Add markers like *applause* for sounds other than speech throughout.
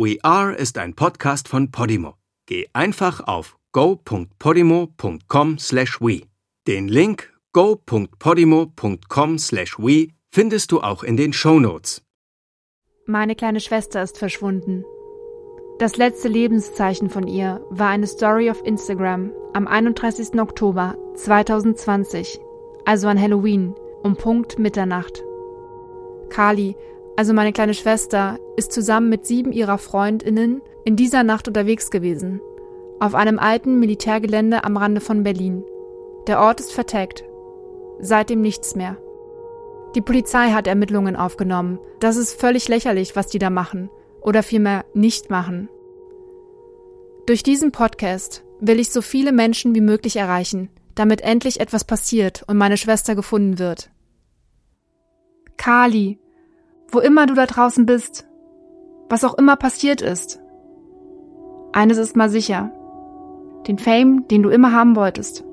We Are ist ein Podcast von Podimo. Geh einfach auf go.podimo.com/we. Den Link go.podimo.com/we findest du auch in den Show Notes. Meine kleine Schwester ist verschwunden. Das letzte Lebenszeichen von ihr war eine Story auf Instagram am 31. Oktober 2020, also an Halloween, um Punkt Mitternacht. Kali, also meine kleine Schwester, ist zusammen mit sieben ihrer Freundinnen in dieser Nacht unterwegs gewesen. Auf einem alten Militärgelände am Rande von Berlin. Der Ort ist vertagt. Seitdem nichts mehr. Die Polizei hat Ermittlungen aufgenommen. Das ist völlig lächerlich, was die da machen. Oder vielmehr nicht machen. Durch diesen Podcast will ich so viele Menschen wie möglich erreichen, damit endlich etwas passiert und meine Schwester gefunden wird. Kali, wo immer du da draußen bist, was auch immer passiert ist. Eines ist mal sicher. Den Fame, den du immer haben wolltest,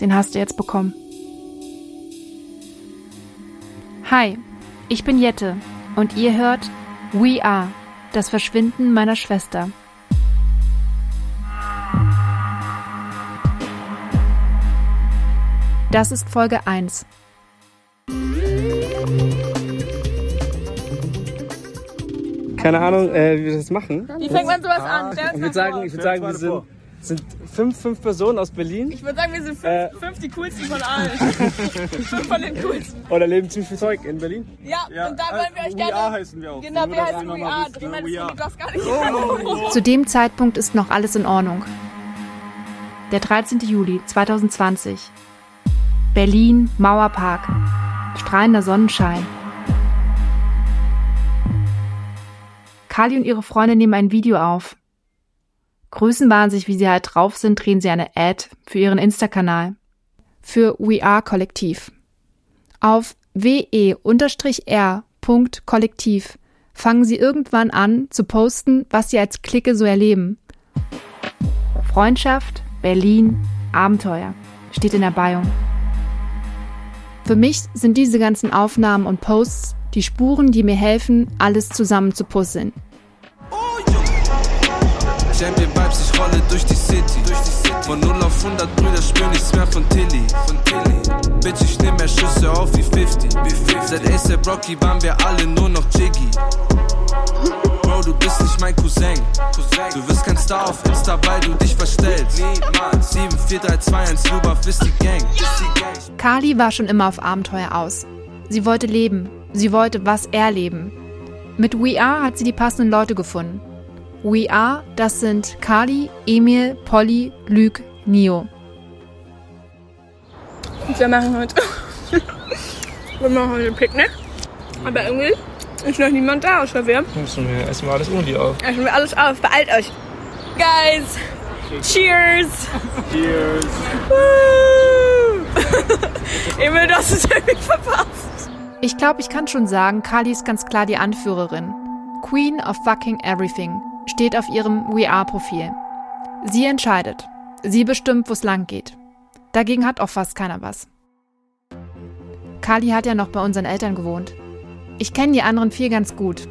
den hast du jetzt bekommen. Hi, ich bin Jette und ihr hört We Are, das Verschwinden meiner Schwester. Das ist Folge 1. Keine Ahnung, äh, wie wir das machen. Wie fängt man sowas an? Stell uns Ich mal würde sagen, vor. ich würde sagen, wir sind, sind fünf, fünf Personen aus Berlin Ich würde sagen, wir sind fünf, Äh. fünf die coolsten von allen. *laughs* fünf von den coolsten. oder leben ziemlich viel Zeug in Berlin. Ja, und da wollen wir euch We Are gerne. heißen wir auch. Genau, Nur, wir dass heißen ihr We mal Are. wisst, Ich ne? meine, We das Are. du das gar nicht. Zu dem Zeitpunkt ist noch alles in Ordnung. Der 13. Juli 2020. Berlin, Mauerpark. Strahlender Sonnenschein. Kali und ihre Freunde nehmen ein Video auf. Größenwahnsinnig, wie sie halt drauf sind, drehen sie eine Ad für ihren Insta-Kanal. Für We Are Kollektiv. Auf we-r.kollektiv fangen sie irgendwann an zu posten, was sie als Clique so erleben. Freundschaft, Berlin, Abenteuer steht in der Bio. Für mich sind diese ganzen Aufnahmen und Posts die Spuren, die mir helfen, alles zusammen zu puzzeln. Champion Vibes, ich rolle durch die City. Von 0 auf 100 Brüder spür nichts mehr von Tilly. Bitch, ich nehm mehr Schüsse auf wie 50. Seit ASAP Rocky waren wir alle nur noch Jiggy. Bro, du bist nicht mein Cousin. Du wirst kein Star auf Insta, weil du dich verstellst. 7, 4, 3, 2, 1, Lubaf. Ist die Gang. Kali war schon immer auf Abenteuer aus. Sie wollte leben. Sie wollte was erleben. Mit We Are hat sie die passenden Leute gefunden. We Are, das sind Kali, Emil, Polly, Luc, Nio. Wir machen heute. *laughs* wir machen heute ein Picknick. Aber irgendwie ist noch niemand da außer wir. Müssen wir erstmal alles ohne die auf. Essen wir alles auf. Beeilt euch. Guys, cheers. Cheers. *laughs* Emil, du hast es irgendwie verpasst. Ich glaube, ich kann schon sagen, Kali ist ganz klar die Anführerin. Queen of fucking everything steht auf ihrem We Are-Profil. Sie entscheidet. Sie bestimmt, wo es lang geht. Dagegen hat auch fast keiner was. Kali hat ja noch bei unseren Eltern gewohnt. Ich kenne die anderen vier ganz gut.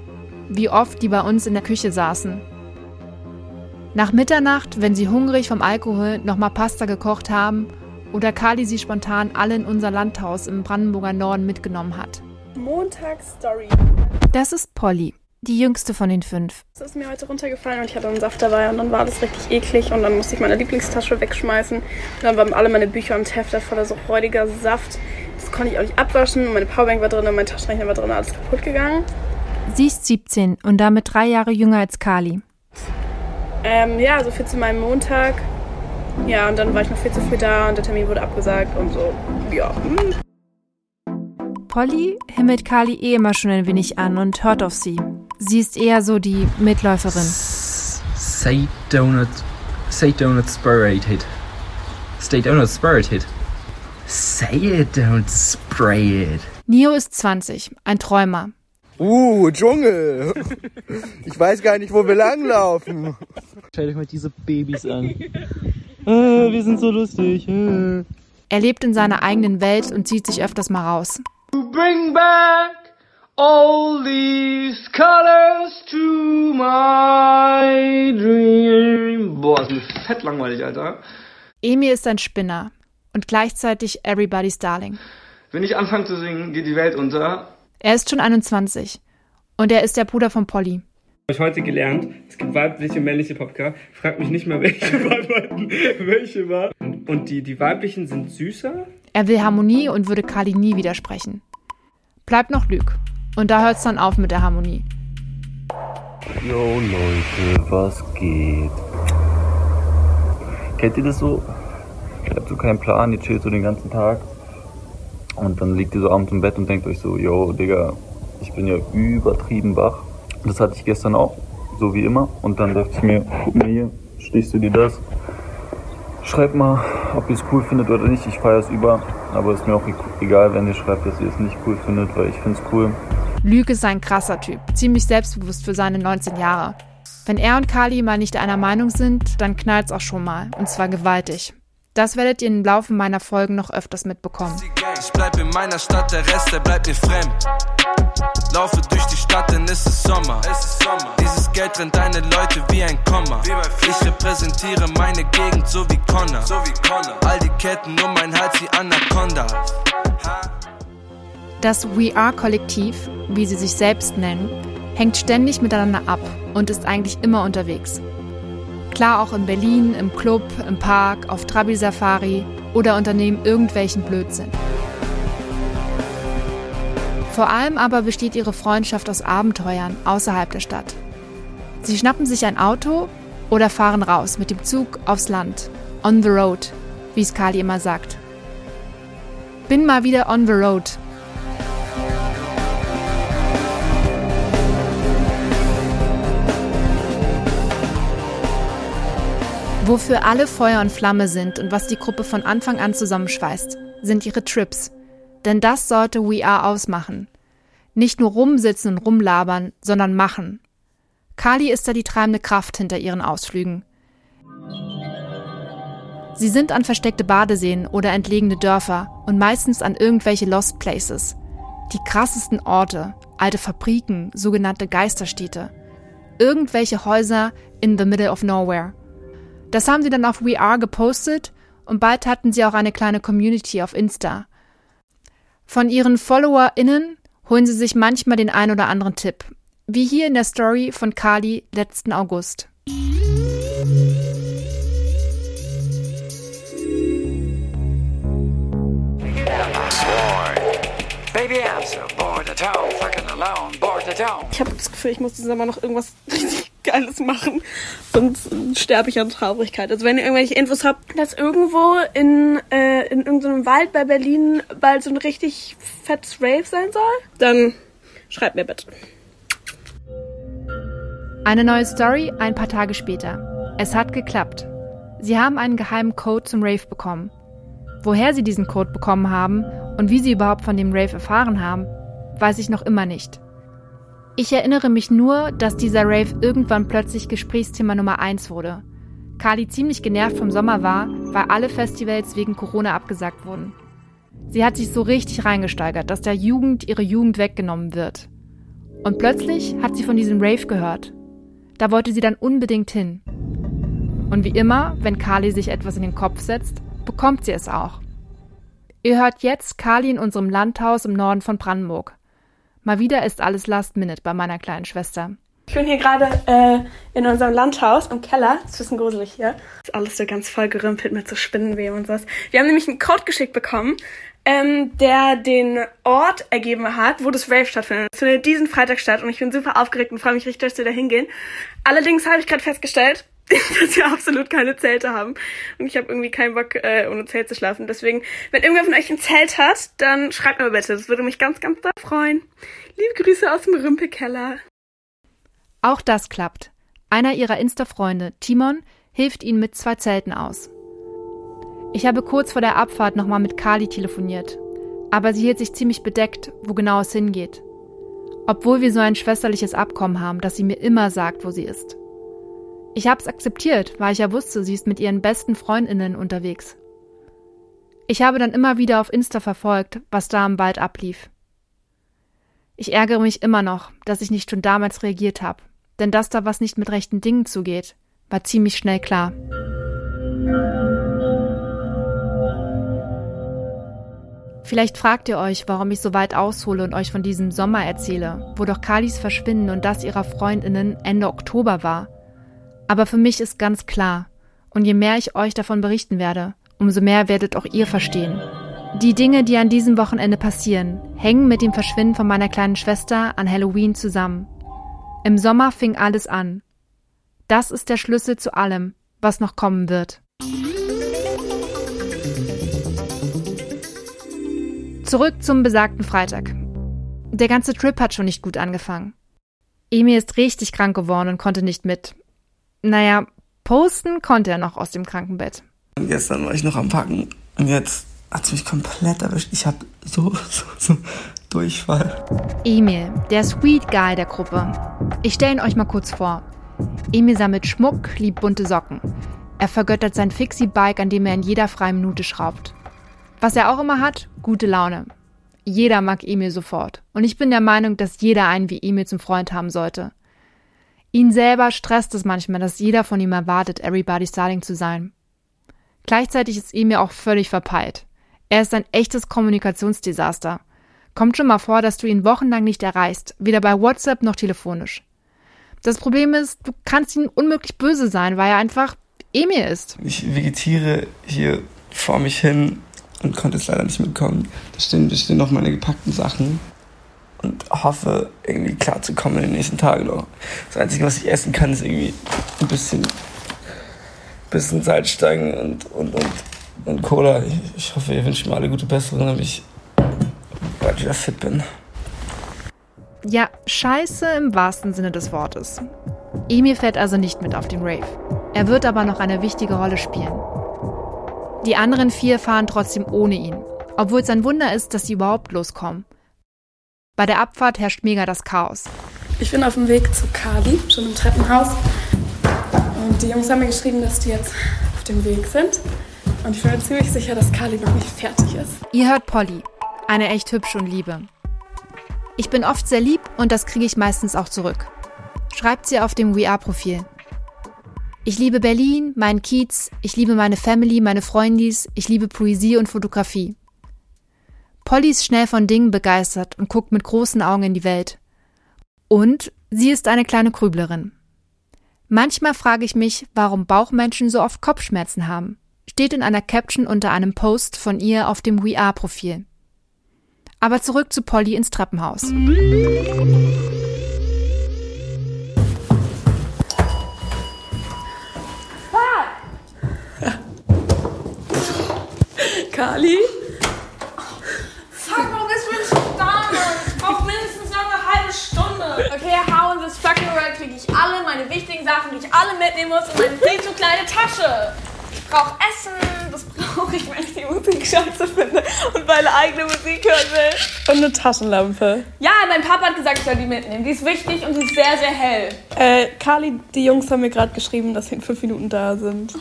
Wie oft die bei uns in der Küche saßen. Nach Mitternacht, wenn sie hungrig vom Alkohol nochmal Pasta gekocht haben oder Kali sie spontan alle in unser Landhaus im Brandenburger Norden mitgenommen hat. Montagsstory. Das ist Polly, die jüngste von den fünf. Es ist mir heute runtergefallen und ich hatte einen Saft dabei und dann war das richtig eklig und dann musste ich meine Lieblingstasche wegschmeißen. Und dann waren alle meine Bücher und Hefte voller so räudiger Saft. Das konnte ich auch nicht abwaschen. Meine Powerbank war drin, mein Taschenrechner war drin, alles kaputt gegangen. Sie ist 17 und damit drei Jahre jünger als Kali. Ähm, ja, so viel zu meinem Montag. Ja, und dann war ich noch viel zu früh da und der Termin wurde abgesagt und so. Ja. hm. Polly himmelt Kali eh immer schon ein wenig an und hört auf sie. Sie ist eher so die Mitläuferin. Say donut. Say donut spirited. Stay donut spirited. Say it, don't spray it. Nio ist 20, ein Träumer. Uh, Dschungel. Ich weiß gar nicht, wo wir langlaufen. Schaut euch mal diese Babys an. Äh, wir sind so lustig. Äh. Er lebt in seiner eigenen Welt und zieht sich öfters mal raus. Bring back All these colors to my dream. Boah, ist mir fett langweilig, Alter. Emil ist ein Spinner und gleichzeitig Everybody's Darling. Wenn ich anfange zu singen, geht die Welt unter. Er ist schon 21 und er ist der Bruder von Polly. Habe ich heute gelernt, es gibt weibliche und männliche Popcar. Frag mich nicht mal, *laughs* welche welche war. Und die, die weiblichen sind süßer. Er will Harmonie und würde Kali nie widersprechen. Bleibt noch Lüg. Und da hört's dann auf mit der Harmonie. Yo Leute, was geht? Kennt ihr das so? Ihr habt so keinen Plan, ihr chillt so den ganzen Tag. Und dann liegt ihr so abends im Bett und denkt euch so, yo Digga, ich bin ja übertrieben wach. Das hatte ich gestern auch, so wie immer. Und dann dachte ich mir, guck mal hier, stichst du dir das? Schreibt mal, ob ihr es cool findet oder nicht. Ich feiere es über. Aber ist mir auch egal, wenn ihr schreibt, dass ihr es nicht cool findet, weil ich finde es cool. Lüge ist ein krasser Typ, ziemlich selbstbewusst für seine 19 Jahre. Wenn er und Kali mal nicht einer Meinung sind, dann knallt's auch schon mal. Und zwar gewaltig. Das werdet ihr im Laufe meiner Folgen noch öfters mitbekommen. Ich bleib in meiner Stadt, der Rest, der bleibt mir fremd. Laufe durch die Stadt, denn es ist Sommer. Dieses Geld trennt deine Leute wie ein Komma. Ich repräsentiere meine Gegend so wie Connor. All die Ketten um mein Hals wie Anaconda. Das We Are Kollektiv, wie sie sich selbst nennen, hängt ständig miteinander ab und ist eigentlich immer unterwegs. Klar auch in Berlin, im Club, im Park, auf Trabi-Safari oder unternehmen irgendwelchen Blödsinn. Vor allem aber besteht ihre Freundschaft aus Abenteuern außerhalb der Stadt. Sie schnappen sich ein Auto oder fahren raus mit dem Zug aufs Land. On the road, wie es Kali immer sagt. Bin mal wieder on the road, Wofür alle Feuer und Flamme sind und was die Gruppe von Anfang an zusammenschweißt, sind ihre Trips. Denn das sollte We Are ausmachen. Nicht nur rumsitzen und rumlabern, sondern machen. Kali ist da die treibende Kraft hinter ihren Ausflügen. Sie sind an versteckte Badeseen oder entlegene Dörfer und meistens an irgendwelche Lost Places. Die krassesten Orte, alte Fabriken, sogenannte Geisterstädte. Irgendwelche Häuser in the middle of nowhere. Das haben sie dann auf We Are gepostet und bald hatten sie auch eine kleine Community auf Insta. Von ihren FollowerInnen holen sie sich manchmal den ein oder anderen Tipp. Wie hier in der Story von Kali letzten August. Ich habe das Gefühl, ich muss diesen Sommer noch irgendwas *laughs* richtig Geiles machen. Sonst sterbe ich an Traurigkeit. Also wenn ihr irgendwelche Infos habt, dass irgendwo in, äh, in irgendeinem Wald bei Berlin bald so ein richtig fettes Rave sein soll, dann schreibt mir bitte. Eine neue Story ein paar Tage später. Es hat geklappt. Sie haben einen geheimen Code zum Rave bekommen. Woher sie diesen Code bekommen haben und wie sie überhaupt von dem Rave erfahren haben, weiß ich noch immer nicht. Ich erinnere mich nur, dass dieser Rave irgendwann plötzlich Gesprächsthema Nummer 1 wurde. Kali ziemlich genervt vom Sommer war, weil alle Festivals wegen Corona abgesagt wurden. Sie hat sich so richtig reingesteigert, dass der Jugend ihre Jugend weggenommen wird. Und plötzlich hat sie von diesem Rave gehört. Da wollte sie dann unbedingt hin. Und wie immer, wenn Kali sich etwas in den Kopf setzt, bekommt sie es auch. Ihr hört jetzt Kali in unserem Landhaus im Norden von Brandenburg. Mal wieder ist alles Last Minute bei meiner kleinen Schwester. Ich bin hier gerade äh, in unserem Landhaus im Keller. Das ist ein bisschen gruselig hier. Ist alles so ganz voll gerümpelt mit so Spinnenweben und sowas. Wir haben nämlich einen Code geschickt bekommen, ähm, der den Ort ergeben hat, wo das Rave stattfindet. Es findet diesen Freitag statt und ich bin super aufgeregt und freue mich richtig, dass wir da hingehen. Allerdings habe ich gerade festgestellt, *laughs* dass wir absolut keine Zelte haben. Und ich habe irgendwie keinen Bock, äh, ohne Zelt zu schlafen. Deswegen, wenn irgendwer von euch ein Zelt hat, dann schreibt mir bitte. Das würde mich ganz, ganz doll freuen. Liebe Grüße aus dem Rümpelkeller. Auch das klappt. Einer ihrer Insta-Freunde, Timon, hilft ihnen mit zwei Zelten aus. Ich habe kurz vor der Abfahrt nochmal mit Kali telefoniert, aber sie hielt sich ziemlich bedeckt, wo genau es hingeht. Obwohl wir so ein schwesterliches Abkommen haben, dass sie mir immer sagt, wo sie ist. Ich habe es akzeptiert, weil ich ja wusste, sie ist mit ihren besten Freundinnen unterwegs. Ich habe dann immer wieder auf Insta verfolgt, was da im Wald ablief. Ich ärgere mich immer noch, dass ich nicht schon damals reagiert habe. Denn dass da was nicht mit rechten Dingen zugeht, war ziemlich schnell klar. Vielleicht fragt ihr euch, warum ich so weit aushole und euch von diesem Sommer erzähle, wo doch Kalis Verschwinden und das ihrer Freundinnen Ende Oktober war. Aber für mich ist ganz klar, und je mehr ich euch davon berichten werde, umso mehr werdet auch ihr verstehen. Die Dinge, die an diesem Wochenende passieren, hängen mit dem Verschwinden von meiner kleinen Schwester an Halloween zusammen. Im Sommer fing alles an. Das ist der Schlüssel zu allem, was noch kommen wird. Zurück zum besagten Freitag. Der ganze Trip hat schon nicht gut angefangen. Emil ist richtig krank geworden und konnte nicht mit. Naja, posten konnte er noch aus dem Krankenbett. Und gestern war ich noch am Packen und jetzt hat es mich komplett erwischt. Ich habe so, so, so Durchfall. Emil, der Sweet Guy der Gruppe. Ich stelle ihn euch mal kurz vor. Emil sammelt Schmuck, liebt bunte Socken. Er vergöttert sein Fixie-Bike, an dem er in jeder freien Minute schraubt. Was er auch immer hat, gute Laune. Jeder mag Emil sofort. Und ich bin der Meinung, dass jeder einen wie Emil zum Freund haben sollte. Ihn selber stresst es manchmal, dass jeder von ihm erwartet, Everybody's Darling zu sein. Gleichzeitig ist Emil auch völlig verpeilt. Er ist ein echtes Kommunikationsdesaster. Kommt schon mal vor, dass du ihn wochenlang nicht erreichst, weder bei WhatsApp noch telefonisch. Das Problem ist, du kannst ihm unmöglich böse sein, weil er einfach Emil ist. Ich vegetiere hier vor mich hin und konnte es leider nicht mitkommen. Da stehen, da stehen noch meine gepackten Sachen und hoffe, irgendwie klar zu kommen in den nächsten Tagen noch. Das Einzige, was ich essen kann, ist irgendwie ein bisschen, bisschen Salzstangen und, und, und, und Cola. Ich, ich hoffe, ihr wünscht mir alle gute Besserung, damit ich bald wieder fit bin. Ja, scheiße im wahrsten Sinne des Wortes. Emil fährt also nicht mit auf den Rave. Er wird aber noch eine wichtige Rolle spielen. Die anderen vier fahren trotzdem ohne ihn, obwohl es ein Wunder ist, dass sie überhaupt loskommen. Bei der Abfahrt herrscht mega das Chaos. Ich bin auf dem Weg zu Kali, schon im Treppenhaus. Und die Jungs haben mir geschrieben, dass die jetzt auf dem Weg sind. Und ich bin mir ziemlich sicher, dass Kali noch nicht fertig ist. Ihr hört Polly, eine echt hübsche und liebe. Ich bin oft sehr lieb und das kriege ich meistens auch zurück. Schreibt sie auf dem We Are-Profil. Ich liebe Berlin, meinen Kiez, ich liebe meine Family, meine Freundis, ich liebe Poesie und Fotografie. Polly ist schnell von Dingen begeistert und guckt mit großen Augen in die Welt. Und sie ist eine kleine Grüblerin. Manchmal frage ich mich, warum Bauchmenschen so oft Kopfschmerzen haben. Steht in einer Caption unter einem Post von ihr auf dem We Are-Profil. Aber zurück zu Polly ins Treppenhaus. Kali? Fuck, warum bist du nicht da? Ich brauch mindestens noch eine halbe Stunde. Okay, hau in this fucking world krieg ich alle meine wichtigen Sachen, die ich alle mitnehmen muss in meine viel zu kleine Tasche. Ich brauch Essen, das brauche ich, wenn ich die Musik scheiße finde und meine eigene Musik hören will. Und eine Taschenlampe. Ja, mein Papa hat gesagt, ich soll die mitnehmen. Die ist wichtig und die ist sehr, sehr hell. Äh, Kali, die Jungs haben mir gerade geschrieben, dass sie in fünf Minuten da sind.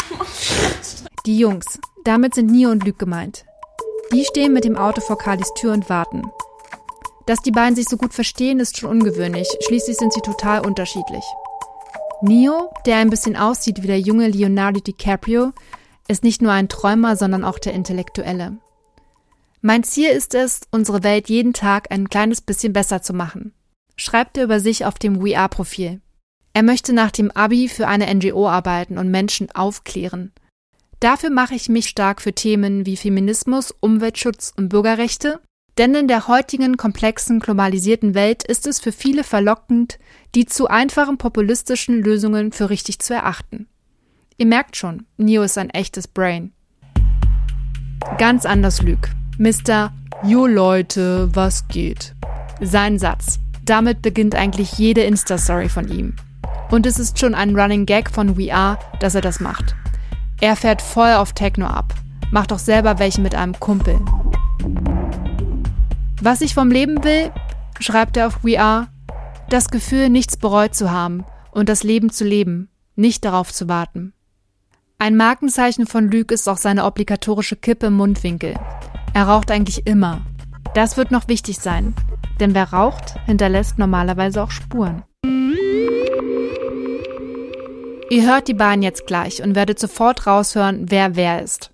Die Jungs. Damit sind Nio und Luke gemeint. Die stehen mit dem Auto vor Kalis Tür und warten. Dass die beiden sich so gut verstehen, ist schon ungewöhnlich. Schließlich sind sie total unterschiedlich. Neo, der ein bisschen aussieht wie der junge Leonardo DiCaprio, ist nicht nur ein Träumer, sondern auch der Intellektuelle. Mein Ziel ist es, unsere Welt jeden Tag ein kleines bisschen besser zu machen, schreibt er über sich auf dem We Are-Profil. Er möchte nach dem Abi für eine NGO arbeiten und Menschen aufklären. Dafür mache ich mich stark für Themen wie Feminismus, Umweltschutz und Bürgerrechte, denn in der heutigen komplexen, globalisierten Welt ist es für viele verlockend, die zu einfachen populistischen Lösungen für richtig zu erachten. Ihr merkt schon, Neo ist ein echtes Brain. Ganz anders Lüg. Mr. Jo Leute, was geht? Sein Satz. Damit beginnt eigentlich jede Insta-Story von ihm. Und es ist schon ein Running Gag von We Are, dass er das macht. Er fährt voll auf Techno ab, macht auch selber welche mit einem Kumpel. Was ich vom Leben will, schreibt er auf We Are, das Gefühl, nichts bereut zu haben und das Leben zu leben, nicht darauf zu warten. Ein Markenzeichen von Lüg ist auch seine obligatorische Kippe im Mundwinkel. Er raucht eigentlich immer. Das wird noch wichtig sein. Denn wer raucht, hinterlässt normalerweise auch Spuren. Ihr hört die beiden jetzt gleich und werdet sofort raushören, wer wer ist.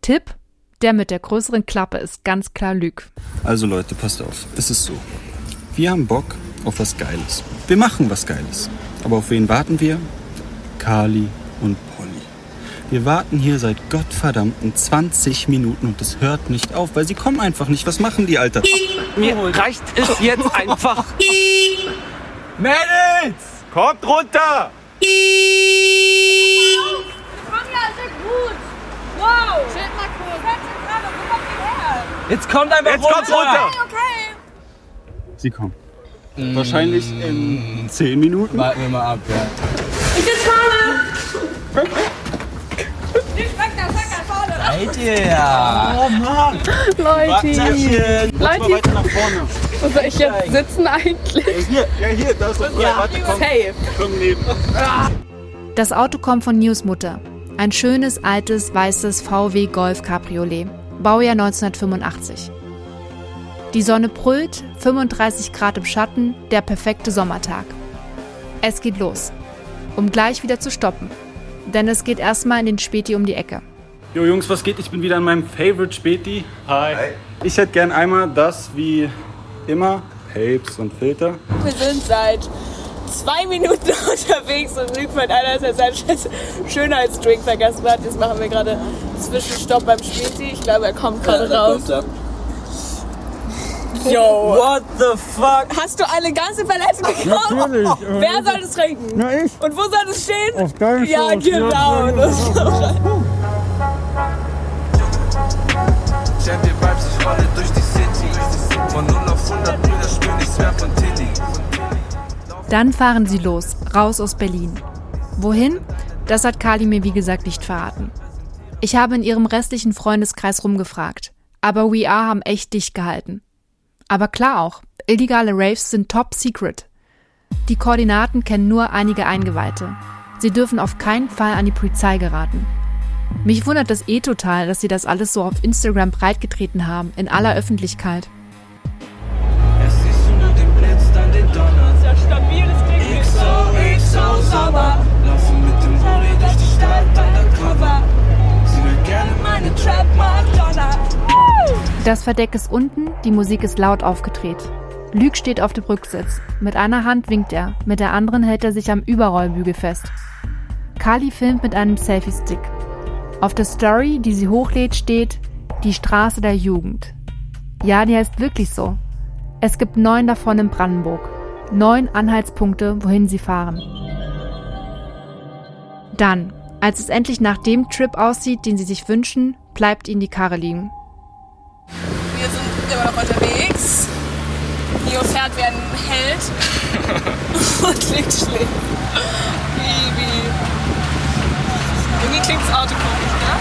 Tipp: Der mit der größeren Klappe ist ganz klar Lüg. Also Leute, passt auf. Es ist so. Wir haben Bock auf was Geiles. Wir machen was Geiles. Aber auf wen warten wir? Kali und Polly. Wir warten hier seit gottverdammten 20 Minuten und es hört nicht auf, weil sie kommen einfach nicht. Was machen die, Alter? Mir reicht es jetzt einfach. Mädels! Kommt runter! Komm ja, sehr gut. Wow. Chill mal kurz. Wo kommt ihr her? Jetzt kommt einfach Jetzt runter! kommt's runter. Okay, okay. Sie kommen. Wahrscheinlich in 10 Minuten. Warten wir mal ab, ja. Ich bin vorne. Nicht weg, da, weg, da, vorne. Seid ihr ja? Oh Mann! Leute. Leute. weiter nach vorne. Wo soll ich jetzt sitzen eigentlich? Hier, ja hier, da ist doch frei. Warte, komm. Safe. Komm neben. Das Auto kommt von Newsmutter. Ein schönes, altes, weißes VW Golf Cabriolet. Baujahr 1985. Die Sonne brüllt, 35 Grad im Schatten, der perfekte Sommertag. Es geht los. Um gleich wieder zu stoppen. Denn es geht erstmal in den Späti um die Ecke. Jo Jungs, was geht? Ich bin wieder an meinem Favorite Späti. Hi. Ich hätte gern einmal das wie immer. Papes und Filter. Wir sind seit zwei Minuten *laughs* unterwegs und Luke meint einer, dass er seinen Schönheitsdrink vergessen hat. Jetzt machen wir gerade Zwischenstopp beim Späti. Ich glaube, er kommt gerade raus. Yo. What the fuck? Hast du eine ganze Palette gekauft? Natürlich. Wer soll das trinken? Na, ich. Und wo soll das stehen? Auf deinem Ja, Schoß. genau. Ja, Das Champion Vibes, ich rolle durch die City. Von 0 auf 100 Brüder spür nichts mehr von Tilly. Dann fahren sie los, raus aus Berlin. Wohin? Das hat Kali mir wie gesagt nicht verraten. Ich habe in ihrem restlichen Freundeskreis rumgefragt. Aber We Are haben echt dicht gehalten. Aber klar auch, illegale Raves sind top secret. Die Koordinaten kennen nur einige Eingeweihte. Sie dürfen auf keinen Fall an die Polizei geraten. Mich wundert das eh total, dass sie das alles so auf Instagram breitgetreten haben, in aller Öffentlichkeit. Das Verdeck ist unten, die Musik ist laut aufgedreht. Lüg steht auf dem Rücksitz. Mit einer Hand winkt er, mit der anderen hält er sich am Überrollbügel fest. Kali filmt mit einem Selfie-Stick. Auf der Story, die sie hochlädt, steht Die Straße der Jugend. Ja, die heißt wirklich so. Es gibt neun davon in Brandenburg. Neun Anhaltspunkte, wohin sie fahren. Dann, als es endlich nach dem Trip aussieht, den sie sich wünschen, bleibt ihnen die Karre liegen. Wir sind immer noch unterwegs. Nio fährt wie ein Held. *laughs* Und schlägt. Wie, wie. Irgendwie klingt das Auto komisch, ne?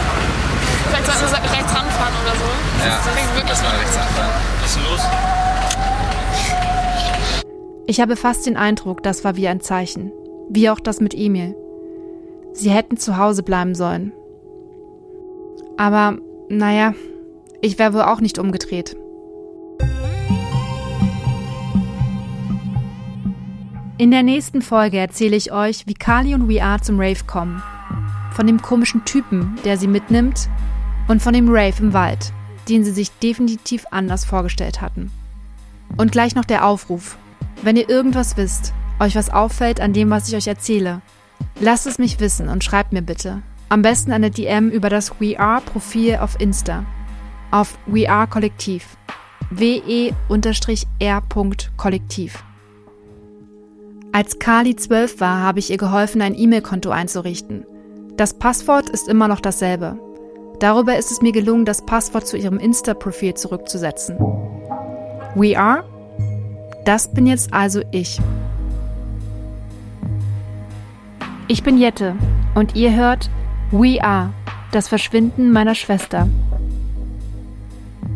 Vielleicht sollten wir rechts ranfahren oder so. Ja, Das klingt wirklich mal rechts anfahren. Was ist denn los? Ich habe fast den Eindruck, das war wie ein Zeichen. Wie auch das mit Emil. Sie hätten zu Hause bleiben sollen. Aber, naja, ich wäre wohl auch nicht umgedreht. In der nächsten Folge erzähle ich euch, wie Kali und We Are zum Rave kommen. Von dem komischen Typen, der sie mitnimmt, und von dem Rave im Wald, den sie sich definitiv anders vorgestellt hatten. Und gleich noch der Aufruf. Wenn ihr irgendwas wisst, euch was auffällt an dem, was ich euch erzähle, lasst es mich wissen und schreibt mir bitte. Am besten eine DM über das We Are Profil auf Insta. Auf We Are Kollektiv. we-r. Kollektiv. Als Kali 12 war, habe ich ihr geholfen, ein E-Mail-Konto einzurichten. Das Passwort ist immer noch dasselbe. Darüber ist es mir gelungen, das Passwort zu ihrem Insta-Profil zurückzusetzen. We Are? Das bin jetzt also ich. Ich bin Jette und ihr hört We Are, das Verschwinden meiner Schwester.